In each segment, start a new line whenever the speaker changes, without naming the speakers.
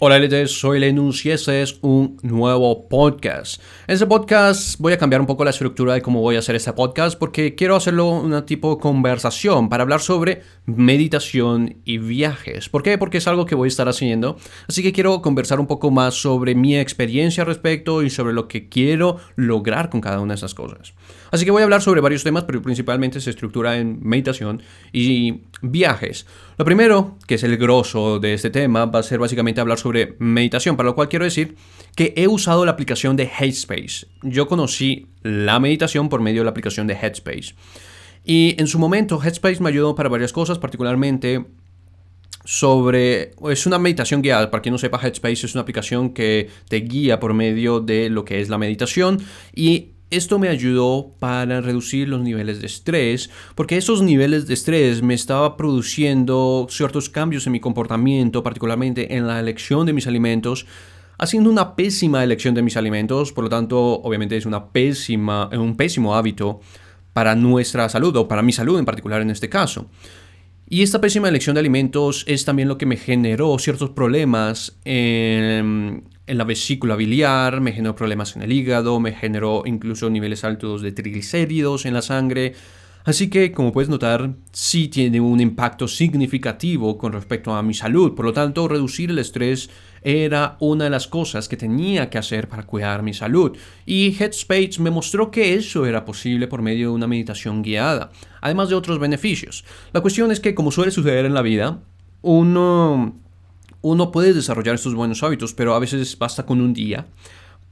Hola LT, soy Lenus y este es un nuevo podcast. En este podcast voy a cambiar un poco la estructura de cómo voy a hacer este podcast porque quiero hacerlo una tipo de conversación para hablar sobre meditación y viajes. ¿Por qué? Porque es algo que voy a estar haciendo. Así que quiero conversar un poco más sobre mi experiencia al respecto y sobre lo que quiero lograr con cada una de esas cosas. Así que voy a hablar sobre varios temas, pero principalmente se estructura en meditación y viajes. Lo primero, que es el grosso de este tema, va a ser básicamente hablar sobre meditación, para lo cual quiero decir que he usado la aplicación de Headspace. Yo conocí la meditación por medio de la aplicación de Headspace. Y en su momento Headspace me ayudó para varias cosas, particularmente sobre... Es una meditación guiada, para quien no sepa, Headspace es una aplicación que te guía por medio de lo que es la meditación y esto me ayudó para reducir los niveles de estrés, porque esos niveles de estrés me estaba produciendo ciertos cambios en mi comportamiento, particularmente en la elección de mis alimentos, haciendo una pésima elección de mis alimentos, por lo tanto, obviamente es una pésima, un pésimo hábito para nuestra salud o para mi salud en particular en este caso. Y esta pésima elección de alimentos es también lo que me generó ciertos problemas en, en la vesícula biliar, me generó problemas en el hígado, me generó incluso niveles altos de triglicéridos en la sangre. Así que, como puedes notar, sí tiene un impacto significativo con respecto a mi salud. Por lo tanto, reducir el estrés era una de las cosas que tenía que hacer para cuidar mi salud. Y Headspace me mostró que eso era posible por medio de una meditación guiada, además de otros beneficios. La cuestión es que, como suele suceder en la vida, uno uno puede desarrollar estos buenos hábitos, pero a veces basta con un día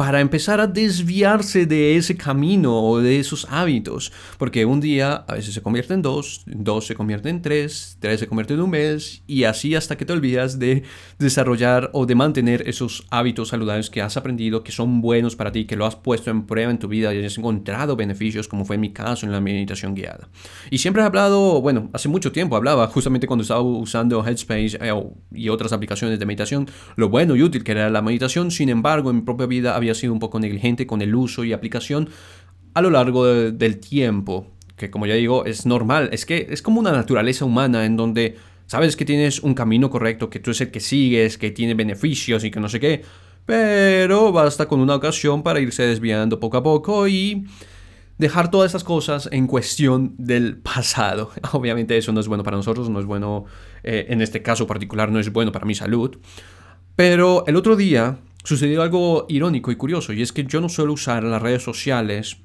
para empezar a desviarse de ese camino o de esos hábitos. Porque un día a veces se convierte en dos, dos se convierte en tres, tres se convierte en un mes y así hasta que te olvidas de desarrollar o de mantener esos hábitos saludables que has aprendido, que son buenos para ti, que lo has puesto en prueba en tu vida y has encontrado beneficios, como fue en mi caso en la meditación guiada. Y siempre he hablado, bueno, hace mucho tiempo hablaba, justamente cuando estaba usando Headspace eh, y otras aplicaciones de meditación, lo bueno y útil que era la meditación, sin embargo, en mi propia vida había sido un poco negligente con el uso y aplicación a lo largo del tiempo, que como ya digo, es normal, es que es como una naturaleza humana en donde sabes que tienes un camino correcto, que tú es el que sigues, que tiene beneficios y que no sé qué, pero basta con una ocasión para irse desviando poco a poco y dejar todas esas cosas en cuestión del pasado. Obviamente eso no es bueno para nosotros, no es bueno, eh, en este caso particular, no es bueno para mi salud. Pero el otro día sucedió algo irónico y curioso, y es que yo no suelo usar las redes sociales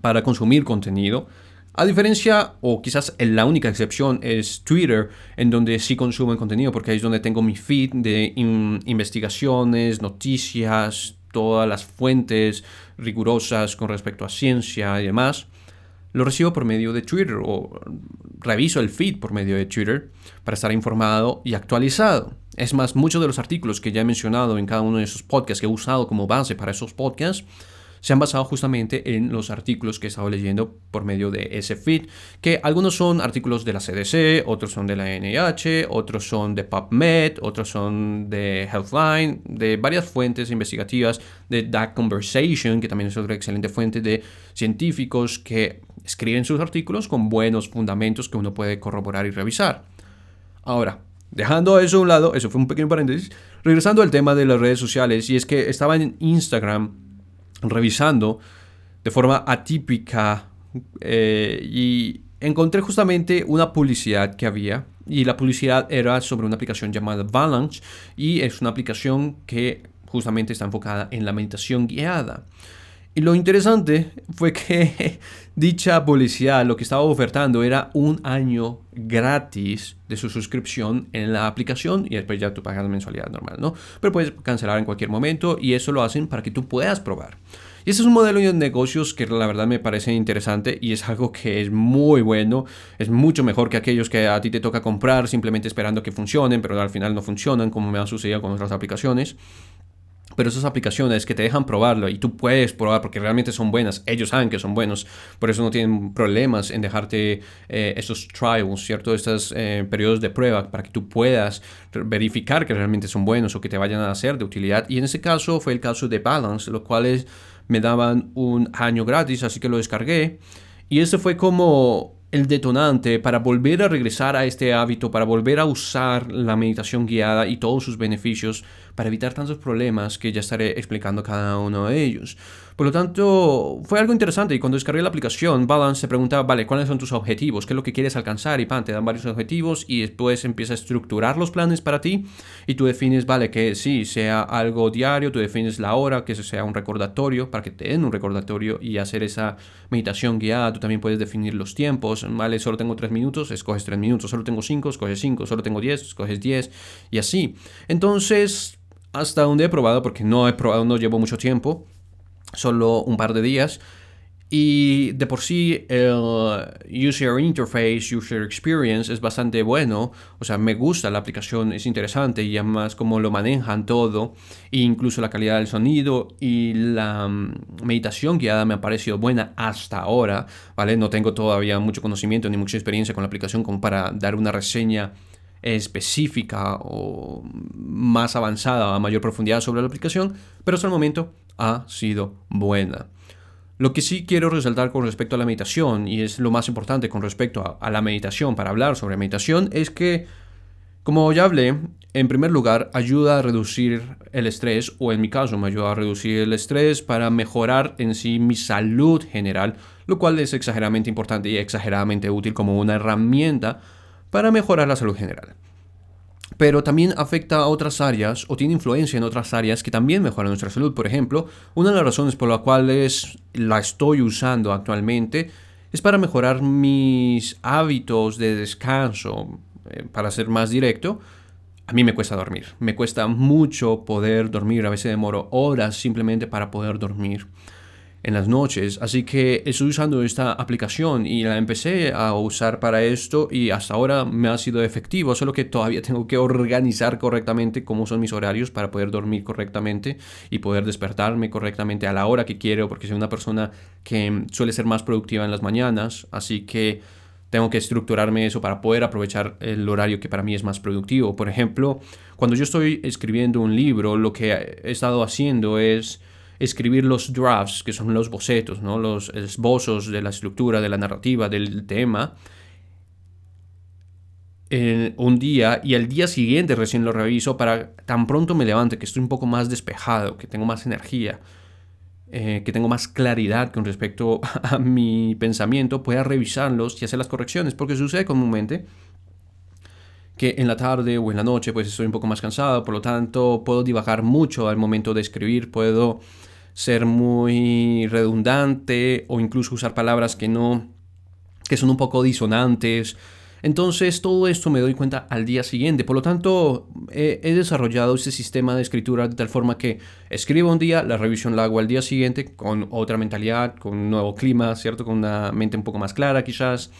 para consumir contenido. A diferencia, o quizás la única excepción, es Twitter, en donde sí consumo el contenido, porque ahí es donde tengo mi feed de investigaciones, noticias, todas las fuentes rigurosas con respecto a ciencia y demás. Lo recibo por medio de Twitter o reviso el feed por medio de Twitter para estar informado y actualizado. Es más, muchos de los artículos que ya he mencionado en cada uno de esos podcasts que he usado como base para esos podcasts se han basado justamente en los artículos que he estado leyendo por medio de ese feed, que algunos son artículos de la CDC, otros son de la NIH, otros son de PubMed, otros son de Healthline, de varias fuentes investigativas, de That Conversation, que también es otra excelente fuente de científicos que escriben sus artículos con buenos fundamentos que uno puede corroborar y revisar. Ahora, dejando eso a un lado, eso fue un pequeño paréntesis, regresando al tema de las redes sociales, y es que estaba en Instagram revisando de forma atípica eh, y encontré justamente una publicidad que había y la publicidad era sobre una aplicación llamada Balance y es una aplicación que justamente está enfocada en la meditación guiada. Y lo interesante fue que dicha publicidad lo que estaba ofertando era un año gratis de su suscripción en la aplicación y después ya tú pagas la mensualidad normal, ¿no? Pero puedes cancelar en cualquier momento y eso lo hacen para que tú puedas probar. Y ese es un modelo de negocios que la verdad me parece interesante y es algo que es muy bueno, es mucho mejor que aquellos que a ti te toca comprar simplemente esperando que funcionen, pero al final no funcionan como me ha sucedido con otras aplicaciones. Pero esas aplicaciones que te dejan probarlo y tú puedes probar porque realmente son buenas, ellos saben que son buenos, por eso no tienen problemas en dejarte eh, esos trials, ¿cierto? Estos eh, periodos de prueba para que tú puedas verificar que realmente son buenos o que te vayan a ser de utilidad. Y en ese caso fue el caso de Balance, lo cual me daban un año gratis, así que lo descargué. Y ese fue como el detonante para volver a regresar a este hábito, para volver a usar la meditación guiada y todos sus beneficios para evitar tantos problemas que ya estaré explicando cada uno de ellos. Por lo tanto, fue algo interesante y cuando descargué la aplicación, Balance se preguntaba, vale, ¿cuáles son tus objetivos? ¿Qué es lo que quieres alcanzar? Y pan, te dan varios objetivos y después empieza a estructurar los planes para ti y tú defines, vale, que sí, sea algo diario, tú defines la hora, que sea un recordatorio para que te den un recordatorio y hacer esa meditación guiada. Tú también puedes definir los tiempos, vale, solo tengo tres minutos, escoges tres minutos, solo tengo cinco, escoges cinco, solo tengo diez, escoges diez y así. Entonces, hasta donde he probado, porque no he probado, no llevo mucho tiempo, solo un par de días. Y de por sí el user interface, user experience es bastante bueno. O sea, me gusta la aplicación, es interesante y además cómo lo manejan todo. E incluso la calidad del sonido y la mm, meditación guiada me ha parecido buena hasta ahora. ¿Vale? No tengo todavía mucho conocimiento ni mucha experiencia con la aplicación como para dar una reseña específica o más avanzada a mayor profundidad sobre la aplicación. Pero hasta el momento ha sido buena. Lo que sí quiero resaltar con respecto a la meditación, y es lo más importante con respecto a, la meditación, para hablar sobre meditación, es que, como ya hablé, en primer lugar, ayuda a reducir el estrés, o en mi caso me ayuda a reducir el estrés para mejorar en sí mi salud general, lo cual es exageradamente importante y exageradamente útil como una herramienta para mejorar la salud general pero también afecta a otras áreas o tiene influencia en otras áreas que también mejoran nuestra salud. Por ejemplo, una de las razones por las cuales la estoy usando actualmente es para mejorar mis hábitos de descanso. Eh, para ser más directo, a mí me cuesta dormir. Me cuesta mucho poder dormir. A veces demoro horas simplemente para poder dormir en las noches. Así que estoy usando esta aplicación y la empecé a usar para esto y hasta ahora me ha sido efectivo, solo que todavía tengo que organizar correctamente cómo son mis horarios para poder dormir correctamente y poder despertarme correctamente a la hora que quiero, porque soy una persona que suele ser más productiva en las mañanas, así que tengo que estructurarme eso para poder aprovechar el horario que para mí es más productivo. Por ejemplo, cuando yo estoy escribiendo un libro, lo que he estado haciendo es escribir los drafts, que son los bocetos, ¿no? los esbozos de la estructura, de la narrativa, del tema, un día y al día siguiente recién lo reviso para tan pronto me levante, que estoy un poco más despejado, que tengo más energía, eh, que tengo más claridad con respecto a mi pensamiento, pueda revisarlos y hacer las correcciones, porque sucede comúnmente que en la tarde o en la noche pues estoy un poco más cansado, por lo tanto puedo divagar mucho al momento de escribir, puedo ser muy redundante o incluso usar palabras que no que son un poco disonantes. Entonces todo esto me doy cuenta al día siguiente. Por lo tanto, he, desarrollado este sistema de escritura de tal forma que escribo un día, la revisión la hago al día siguiente con otra mentalidad, con un nuevo clima, ¿cierto? Con una mente un poco más clara quizás.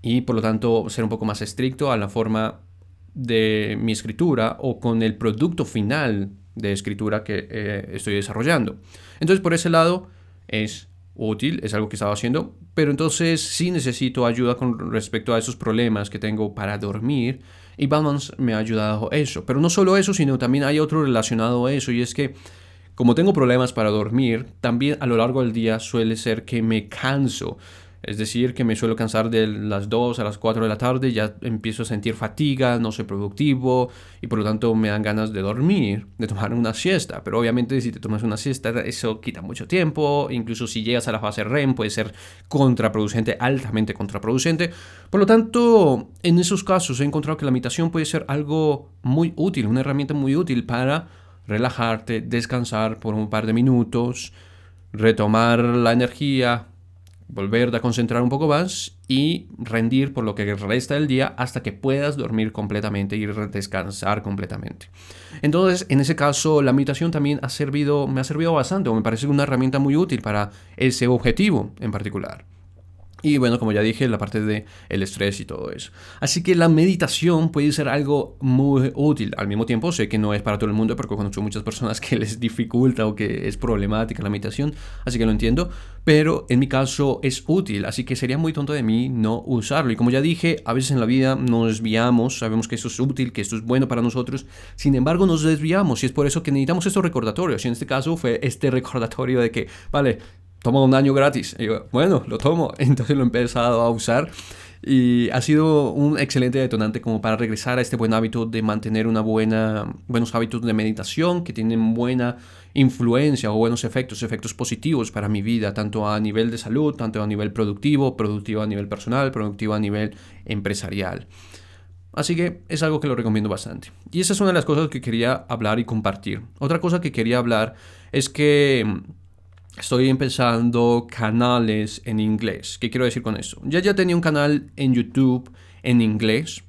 Y por lo tanto ser un poco más estricto a la forma de mi escritura o con el producto final de escritura que eh, estoy desarrollando. Entonces, por ese lado, es útil, es algo que estaba haciendo, pero entonces sí necesito ayuda con respecto a esos problemas que tengo para dormir y Balance me ha ayudado eso. Pero no solo eso, sino también hay otro relacionado a eso y es que como tengo problemas para dormir, también a lo largo del día suele ser que me canso. Es decir, que me suelo cansar de las 2 a las 4 de la tarde, ya empiezo a sentir fatiga, no soy productivo y por lo tanto me dan ganas de dormir, de tomar una siesta. Pero obviamente si te tomas una siesta eso quita mucho tiempo, incluso si llegas a la fase REM puede ser contraproducente, altamente contraproducente. Por lo tanto, en esos casos he encontrado que la meditación puede ser algo muy útil, una herramienta muy útil para relajarte, descansar por un par de minutos, retomar la energía, volver a concentrar un poco más y rendir por lo que resta del día hasta que puedas dormir completamente y descansar completamente. Entonces, en ese caso, la meditación también ha servido, me ha servido bastante o me parece una herramienta muy útil para ese objetivo en particular. Y bueno, como ya dije, la parte de el estrés y todo eso. Así que la meditación puede ser algo muy útil. Al mismo tiempo, sé que no es para todo el mundo porque conozco muchas personas que les dificulta o que es problemática la meditación, así que lo entiendo. Pero en mi caso es útil, así que sería muy tonto de mí no usarlo. Y como ya dije, a veces en la vida nos desviamos, sabemos que esto es útil, que esto es bueno para nosotros, sin embargo nos desviamos y es por eso que necesitamos estos recordatorios. Y en este caso fue este recordatorio de que, vale, toma un año gratis. Y yo, bueno, lo tomo. Entonces lo he empezado a usar y ha sido un excelente detonante como para regresar a este buen hábito de mantener una buena, buenos hábitos de meditación que tienen buena influencia o buenos efectos, efectos positivos para mi vida, tanto a nivel de salud, tanto a nivel productivo, productivo a nivel personal, productivo a nivel empresarial. Así que es algo que lo recomiendo bastante. Y esa es una de las cosas que quería hablar y compartir. Otra cosa que quería hablar es que estoy empezando canales en inglés. ¿Qué quiero decir con eso? Ya ya tenía un canal en YouTube en inglés,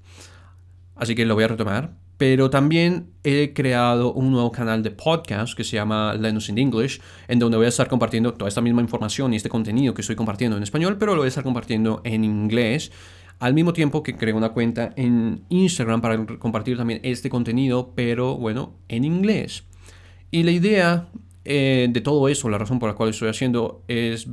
así que lo voy a retomar. Pero también he creado un nuevo canal de podcast que se llama Linux in English, en donde voy a estar compartiendo toda esta misma información y este contenido que estoy compartiendo en español, pero lo voy a estar compartiendo en inglés. Al mismo tiempo que creo una cuenta en Instagram para compartir también este contenido, pero bueno, en inglés. Y la idea eh, de todo eso, la razón por la cual estoy haciendo es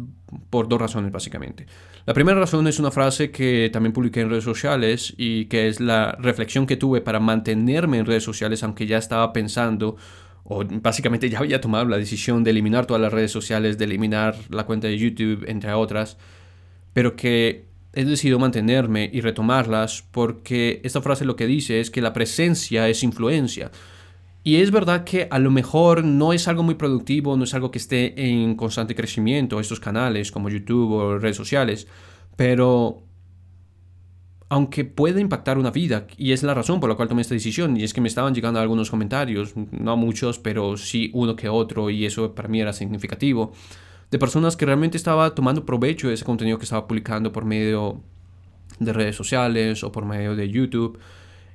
por dos razones básicamente. La primera razón es una frase que también publiqué en redes sociales y que es la reflexión que tuve para mantenerme en redes sociales aunque ya estaba pensando o básicamente ya había tomado la decisión de eliminar todas las redes sociales, de eliminar la cuenta de YouTube, entre otras, pero que he decidido mantenerme y retomarlas porque esta frase lo que dice es que la presencia es influencia. Y es verdad que a lo mejor no es algo muy productivo, no es algo que esté en constante crecimiento, estos canales como YouTube o redes sociales, pero aunque puede impactar una vida, y es la razón por la cual tomé esta decisión, y es que me estaban llegando algunos comentarios, no muchos, pero sí uno que otro, y eso para mí era significativo, de personas que realmente estaba tomando provecho de ese contenido que estaba publicando por medio de redes sociales o por medio de YouTube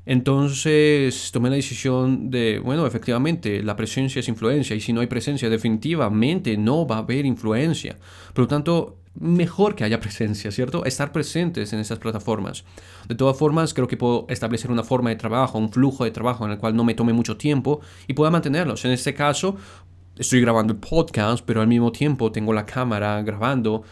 entonces tomé la decisión de, bueno, efectivamente, la presencia es influencia y si no hay presencia, definitivamente no va a haber influencia. Por lo tanto, mejor que haya presencia, ¿cierto? Estar presentes en esas plataformas. De todas formas, creo que puedo establecer una forma de trabajo, un flujo de trabajo en el cual no me tome mucho tiempo y pueda mantenerlos. En este caso, estoy grabando el podcast, pero al mismo tiempo tengo la cámara grabando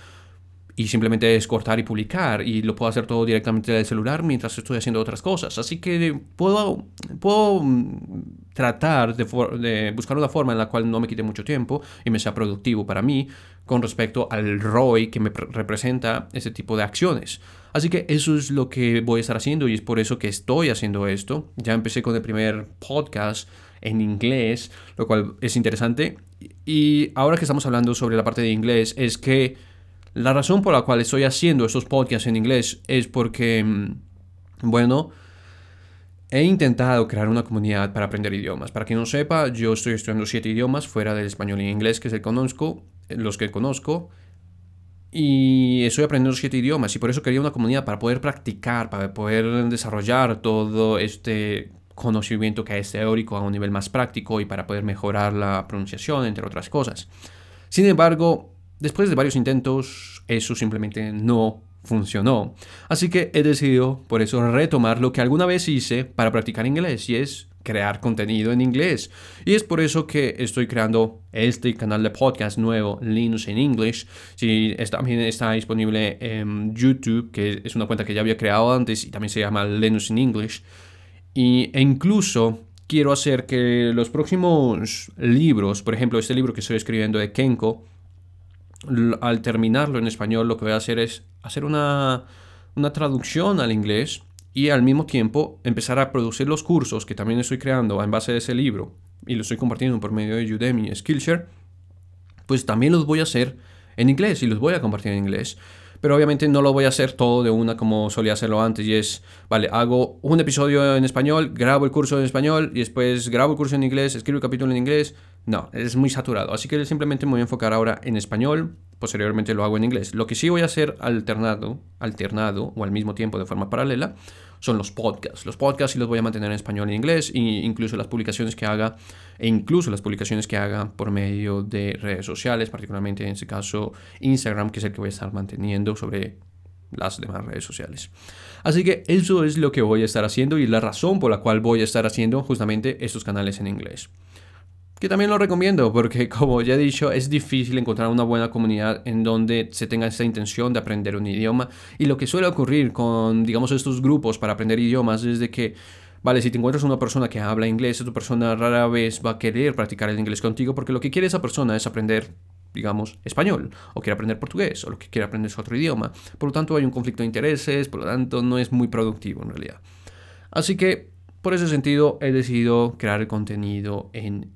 y simplemente es cortar y publicar y lo puedo hacer todo directamente del celular mientras estoy haciendo otras cosas. Así que puedo, puedo mm, tratar de, de, buscar una forma en la cual no me quite mucho tiempo y me sea productivo para mí con respecto al ROI que me representa ese tipo de acciones. Así que eso es lo que voy a estar haciendo y es por eso que estoy haciendo esto. Ya empecé con el primer podcast en inglés, lo cual es interesante. Y ahora que estamos hablando sobre la parte de inglés, es que la razón por la cual estoy haciendo estos podcasts en inglés es porque, mm, bueno, he intentado crear una comunidad para aprender idiomas. Para quien no sepa, yo estoy estudiando siete idiomas fuera del español y inglés, que es el conozco, los que conozco. Y estoy aprendiendo siete idiomas y por eso quería una comunidad para poder practicar, para poder desarrollar todo este conocimiento que es teórico a un nivel más práctico y para poder mejorar la pronunciación, entre otras cosas. Sin embargo, Después de varios intentos, eso simplemente no funcionó. Así que he decidido por eso retomar lo que alguna vez hice para practicar inglés y es crear contenido en inglés. Y es por eso que estoy creando este canal de podcast nuevo, Linux in English. Si también está disponible en YouTube, que es una cuenta que ya había creado antes y también se llama Linux in English. Y, e incluso quiero hacer que los próximos libros, por ejemplo, este libro que estoy escribiendo de Kenko, al terminarlo en español, lo que voy a hacer es hacer una, una traducción al inglés y al mismo tiempo empezar a producir los cursos que también estoy creando en base de ese libro y lo estoy compartiendo por medio de Udemy y Skillshare, pues también los voy a hacer en inglés y los voy a compartir en inglés. Pero obviamente no lo voy a hacer todo de una como solía hacerlo antes y es, vale, hago un episodio en español, grabo el curso en español y después grabo el curso en inglés, escribo el capítulo en inglés, no, es muy saturado. Así que simplemente me voy a enfocar ahora en español. Posteriormente lo hago en inglés. Lo que sí voy a hacer alternado, alternado o al mismo tiempo de forma paralela son los podcasts. Los podcasts sí los voy a mantener en español e inglés, e incluso las publicaciones que haga, e incluso las publicaciones que haga por medio de redes sociales, particularmente en este caso Instagram, que es el que voy a estar manteniendo sobre las demás redes sociales. Así que eso es lo que voy a estar haciendo y la razón por la cual voy a estar haciendo justamente estos canales en inglés que también lo recomiendo porque como ya he dicho es difícil encontrar una buena comunidad en donde se tenga esta intención de aprender un idioma y lo que suele ocurrir con digamos estos grupos para aprender idiomas es que Vale, si te encuentras una persona que habla inglés, esa persona rara vez va a querer practicar el inglés contigo porque lo que quiere esa persona es aprender digamos, español, o quiere aprender portugués, o lo que quiere aprender es otro idioma. Por lo tanto, hay un conflicto de intereses, por lo tanto, no es muy productivo en realidad. Así que, por ese sentido, he decidido crear el contenido en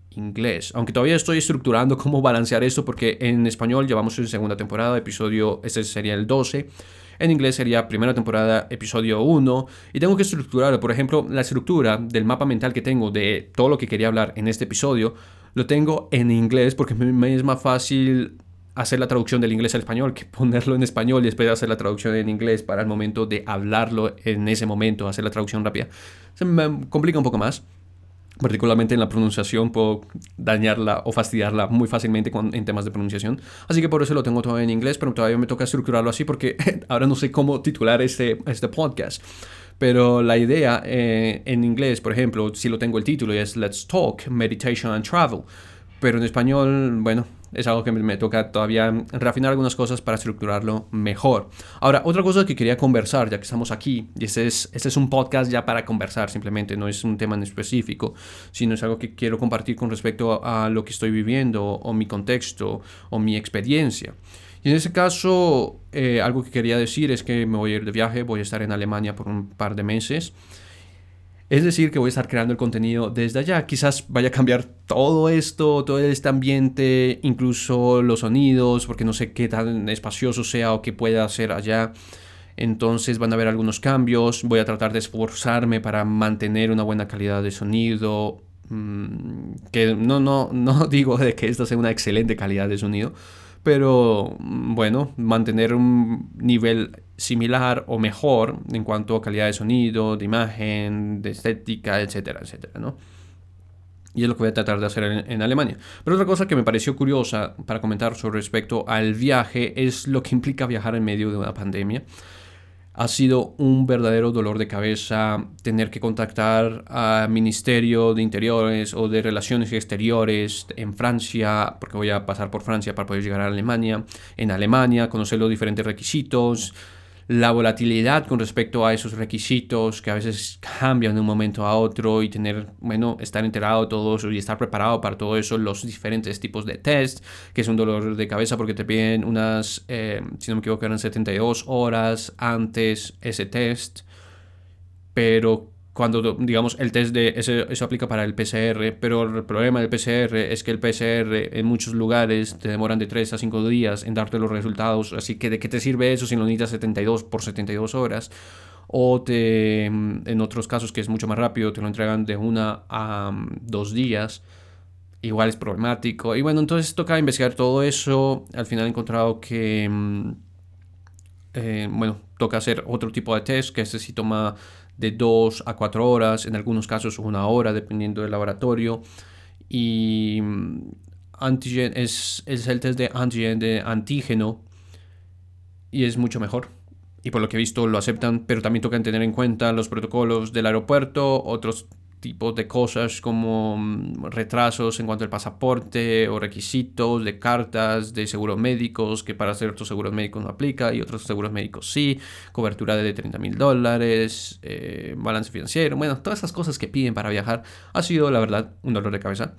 Aunque todavía estoy estructurando cómo balancear esto, porque en español llevamos en segunda temporada, episodio, este sería el 12. En inglés sería primera temporada, episodio 1. Y tengo que estructurar, por ejemplo, la estructura del mapa mental que tengo de todo lo que quería hablar en este episodio, lo tengo en inglés porque me es más fácil hacer la traducción del inglés al español que ponerlo en español y después hacer la traducción en inglés para el momento de hablarlo en ese momento, hacer la traducción rápida. Se me complica un poco más particularmente en la pronunciación, puedo dañarla o fastidiarla muy fácilmente en temas de pronunciación. Así que por eso lo tengo todo en inglés, pero todavía me toca estructurarlo así porque ahora no sé cómo titular este, este podcast. Pero la idea eh, en inglés, por ejemplo, si lo tengo el título es Let's Talk, Meditation and Travel. Pero en español, bueno, es algo que me toca todavía refinar algunas cosas para estructurarlo mejor. Ahora, otra cosa que quería conversar, ya que estamos aquí, y este es, este es un podcast ya para conversar simplemente, no es un tema en específico, sino es algo que quiero compartir con respecto a, lo que estoy viviendo o mi contexto o mi experiencia. Y en ese caso, eh, algo que quería decir es que me voy a ir de viaje, voy a estar en Alemania por un par de meses. Es decir, que voy a estar creando el contenido desde allá. Quizás vaya a cambiar todo esto, todo este ambiente, incluso los sonidos, porque no sé qué tan espacioso sea o qué pueda hacer allá. Entonces van a haber algunos cambios. Voy a tratar de esforzarme para mantener una buena calidad de sonido. Mm, que no, no, no digo de que esta sea una excelente calidad de sonido, pero mm, bueno, mantener un nivel similar o mejor en cuanto a calidad de sonido, de imagen, de estética, etcétera, etcétera, ¿no? Y es lo que voy a tratar de hacer en, Alemania. Pero otra cosa que me pareció curiosa para comentar sobre respecto al viaje es lo que implica viajar en medio de una pandemia ha sido un verdadero dolor de cabeza tener que contactar al Ministerio de Interiores o de Relaciones Exteriores en Francia, porque voy a pasar por Francia para poder llegar a Alemania, en Alemania, conocer los diferentes requisitos, la volatilidad con respecto a esos requisitos que a veces cambian de un momento a otro y tener, bueno, estar enterado de todo eso y estar preparado para todo eso, los diferentes tipos de test, que es un dolor de cabeza porque te piden unas, eh, si no me equivoco, eran 72 horas antes ese test, pero cuando, digamos, el test de eso, eso aplica para el PCR, pero el problema del PCR es que el PCR en muchos lugares te demoran de 3 a 5 días en darte los resultados, así que de qué te sirve eso si lo necesitas 72 por 72 horas, o te, en otros casos que es mucho más rápido, te lo entregan de una a dos días, igual es problemático, y bueno, entonces toca investigar todo eso, al final he encontrado que, mm, eh, bueno, toca hacer otro tipo de test, que este sí toma de 2 a 4 horas, en algunos casos una hora, dependiendo del laboratorio. Y mm, antigen es, es el test de de antígeno y es mucho mejor. Y por lo que he visto lo aceptan, pero también toca tener en cuenta los protocolos del aeropuerto, otros tipo de cosas como mm, retrasos en cuanto al pasaporte o requisitos de cartas de seguros médicos que para ciertos seguros médicos no aplica y otros seguros médicos sí, cobertura de 30 mil dólares, eh, balance financiero, bueno, todas esas cosas que piden para viajar ha sido la verdad un dolor de cabeza.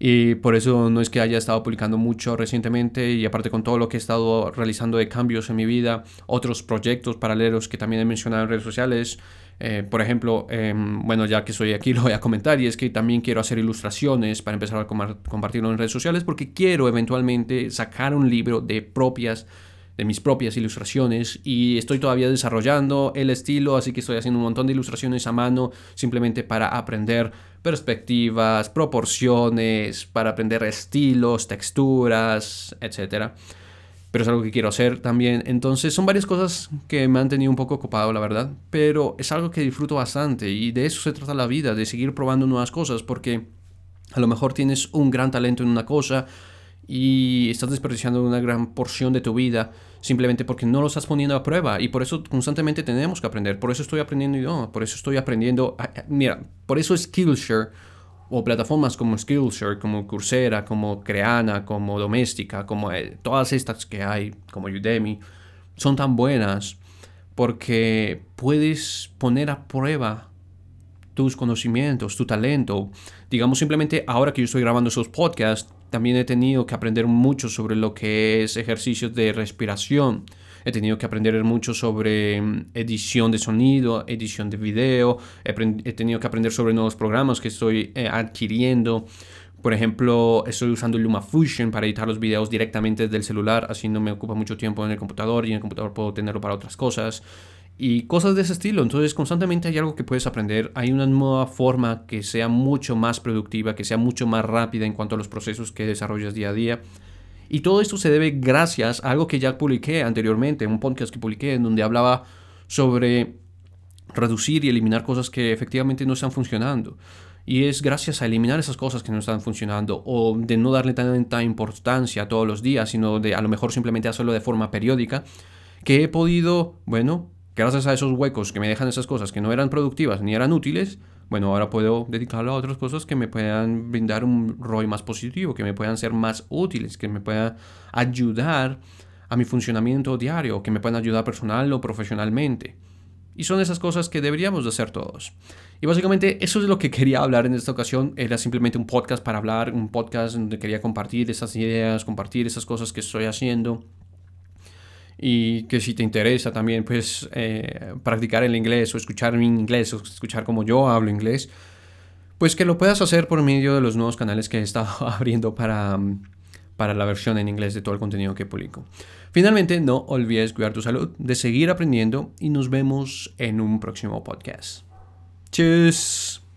Y por eso no es que haya estado publicando mucho recientemente y aparte con todo lo que he estado realizando de cambios en mi vida, otros proyectos paralelos que también he mencionado en redes sociales, eh, por ejemplo, em, bueno, ya que soy aquí lo voy a comentar y es que también quiero hacer ilustraciones para empezar a compartirlo en redes sociales porque quiero eventualmente sacar un libro de propias de mis propias ilustraciones y estoy todavía desarrollando el estilo, así que estoy haciendo un montón de ilustraciones a mano simplemente para aprender perspectivas, proporciones, para aprender estilos, texturas, etcétera pero es algo que quiero hacer también. Entonces son varias cosas que me han tenido un poco ocupado, la verdad, pero es algo que disfruto bastante y de eso se trata la vida, de seguir probando nuevas cosas, porque a lo mejor tienes un gran talento en una cosa y estás desperdiciando una gran porción de tu vida simplemente porque no lo estás poniendo a prueba y por eso constantemente tenemos que aprender, por eso estoy aprendiendo idioma, por eso estoy aprendiendo, mira, por eso Skillshare o plataformas como Skillshare, como Coursera, como Creana, como Doméstica, como eh, todas estas que hay, como Udemy, son tan buenas porque puedes poner a prueba tus conocimientos, tu talento. Digamos simplemente ahora que yo estoy grabando esos podcasts, también he tenido que aprender mucho sobre lo que es ejercicios de respiración. He tenido que aprender mucho sobre mm, edición de sonido, edición de video. He, tenido que aprender sobre nuevos programas que estoy eh, adquiriendo. Por ejemplo, estoy usando LumaFusion para editar los videos directamente desde el celular, así no me ocupa mucho tiempo en el computador y en el computador puedo tenerlo para otras cosas y cosas de ese estilo. Entonces, constantemente hay algo que puedes aprender. Hay una nueva forma que sea mucho más productiva, que sea mucho más rápida en cuanto a los procesos que desarrollas día a día. Y todo esto se debe gracias a algo que ya publiqué anteriormente, un podcast que publiqué en donde hablaba sobre reducir y eliminar cosas que efectivamente no están funcionando. Y es gracias a eliminar esas cosas que no están funcionando o de no darle tanta importancia todos los días, sino de a lo mejor simplemente hacerlo de forma periódica, que he podido, bueno, gracias a esos huecos que me dejan esas cosas que no eran productivas ni eran útiles, bueno, ahora puedo dedicarlo a otras cosas que me puedan brindar un ROI más positivo, que me puedan ser más útiles, que me puedan ayudar a mi funcionamiento diario, que me puedan ayudar personal o profesionalmente. Y son esas cosas que deberíamos de hacer todos. Y básicamente eso es lo que quería hablar en esta ocasión. Era simplemente un podcast para hablar, un podcast donde quería compartir esas ideas, compartir esas cosas que estoy haciendo y que si te interesa también pues eh, practicar el inglés o escuchar en inglés o escuchar como yo hablo inglés, pues que lo puedas hacer por medio de los nuevos canales que he estado abriendo para, para la versión en inglés de todo el contenido que publico. Finalmente, no olvides cuidar tu salud, de seguir aprendiendo y nos vemos en un próximo podcast. Tschüss.